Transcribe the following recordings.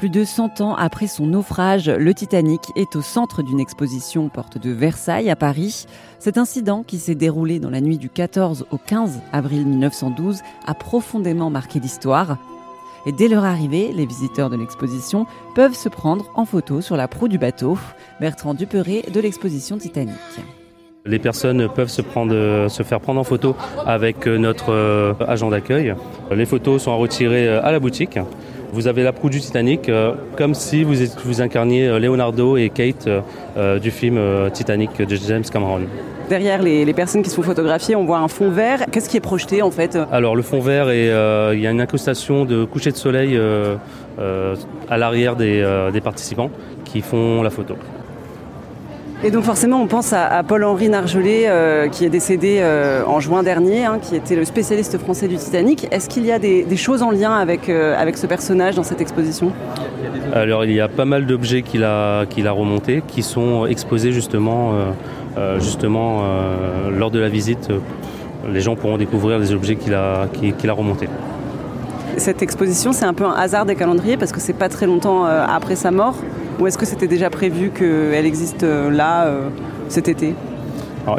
Plus de 100 ans après son naufrage, le Titanic est au centre d'une exposition porte de Versailles à Paris. Cet incident, qui s'est déroulé dans la nuit du 14 au 15 avril 1912, a profondément marqué l'histoire. Et dès leur arrivée, les visiteurs de l'exposition peuvent se prendre en photo sur la proue du bateau. Bertrand Duperré de l'exposition Titanic. Les personnes peuvent se, se faire prendre en photo avec notre euh, agent d'accueil. Les photos sont à retirer euh, à la boutique. Vous avez la proue du Titanic, euh, comme si vous, vous incarniez euh, Leonardo et Kate euh, du film Titanic de James Cameron. Derrière les, personnes qui se font photographier, on voit un fond vert. Qu'est-ce qui est projeté en fait Alors le fond vert, il y a une incrustation de coucher de soleil à l'arrière des participants qui font la photo. Et donc forcément, on pense à, Paul-Henri Nargelet, euh, qui est décédé euh, en juin dernier, hein, qui était le spécialiste français du Titanic. Est-ce qu'il y a des, choses en lien avec, euh, avec ce personnage dans cette exposition? Alors il y a pas mal d'objets qu'il a, qu'il a remontés, qui sont exposés justement, justement lors de la visite. Les gens pourront découvrir les objets qu'il a, qu'il a remontés. Cette exposition, c'est un peu un hasard des calendriers parce que c'est pas très longtemps après sa mort. Ou est-ce que c'était déjà prévu qu'elle existe euh, là euh, cet été?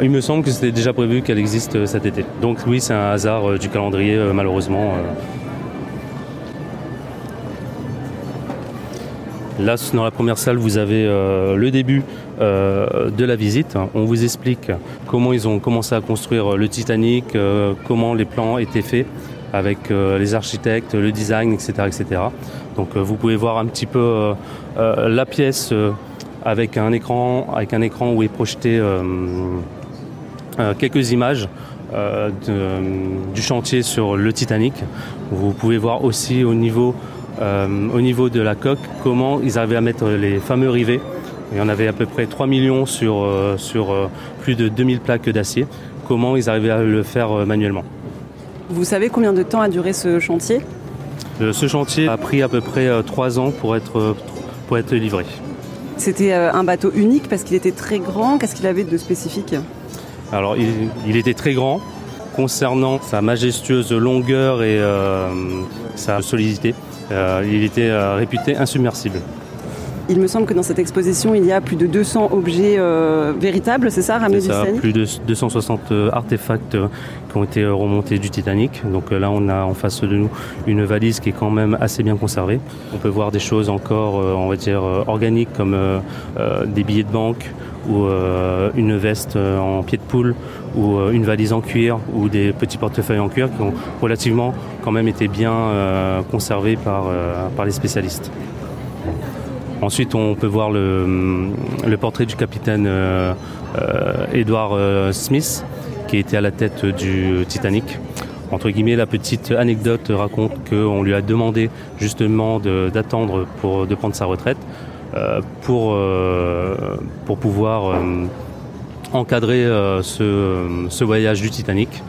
Il me semble que c'était déjà prévu qu'elle existe euh, cet été. Donc oui, c'est un hasard du calendrier, malheureusement. Là, dans la première salle, vous avez le début de la visite. On vous explique comment ils ont commencé à construire le Titanic, comment les plans étaient faits avec les architectes, le design, etc. etc. Donc vous pouvez voir un petit peu euh, la pièce euh, avec un écran, avec un écran où est projeté euh, quelques images du chantier sur le Titanic. Vous pouvez voir aussi au niveau, au niveau de la coque comment ils arrivaient à mettre les fameux rivets. Il y en avait à peu près 3 millions sur, sur plus de 2000 plaques d'acier. Comment ils arrivaient à le faire manuellement. Vous savez combien de temps a duré ce chantier Ce chantier a pris à peu près 3 ans pour être être livré. C'était euh, un bateau unique parce qu'il était très grand. Qu'est-ce qu'il avait de spécifique? Alors, il, était très grand. Concernant sa majestueuse longueur et euh, sa solidité, euh, il était réputé insubmersible. Il me semble que dans cette exposition, il y a plus de 200 objets euh, véritables, c'est ça, ramenés du Titanic Plus de 260 euh, artefacts euh, qui ont été remontés du Titanic. Donc là, on a en face de nous une valise qui est quand même assez bien conservée. On peut voir des choses encore, on va dire, organiques comme des billets de banque ou une veste en pied de poule ou une valise en cuir ou des petits portefeuilles en cuir qui ont relativement quand même été bien conservés par, par les spécialistes. Ensuite, on peut voir le, portrait du capitaine euh, euh, Edward euh, Smith, qui était à la tête du Titanic. Entre guillemets, la petite anecdote raconte qu'on lui a demandé justement d'attendre pour de prendre sa retraite pour, pour pouvoir encadrer ce, ce, voyage du Titanic.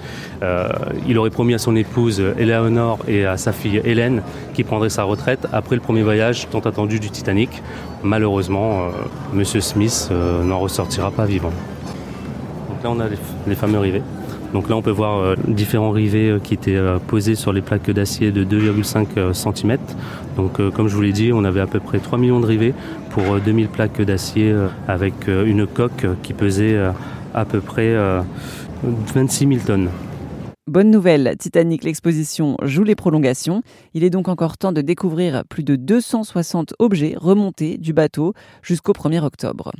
Euh, il aurait promis à son épouse Eleanor et à sa fille Hélène qu'il prendrait sa retraite après le premier voyage tant attendu du Titanic. Malheureusement. Euh, Monsieur Smith euh, n'en ressortira pas vivant. Donc là, on a les, fameux rivets. Donc là, on peut voir différents rivets qui étaient posés sur les plaques d'acier de 2,5 cm. Donc, comme je vous l'ai dit, on avait à peu près 3 millions de rivets pour 2000 plaques d'acier avec une coque qui pesait à peu près 26 000 tonnes. Bonne nouvelle, Titanic l'exposition joue les prolongations. Il est donc encore temps de découvrir plus de 260 objets remontés du bateau jusqu'au 1er octobre.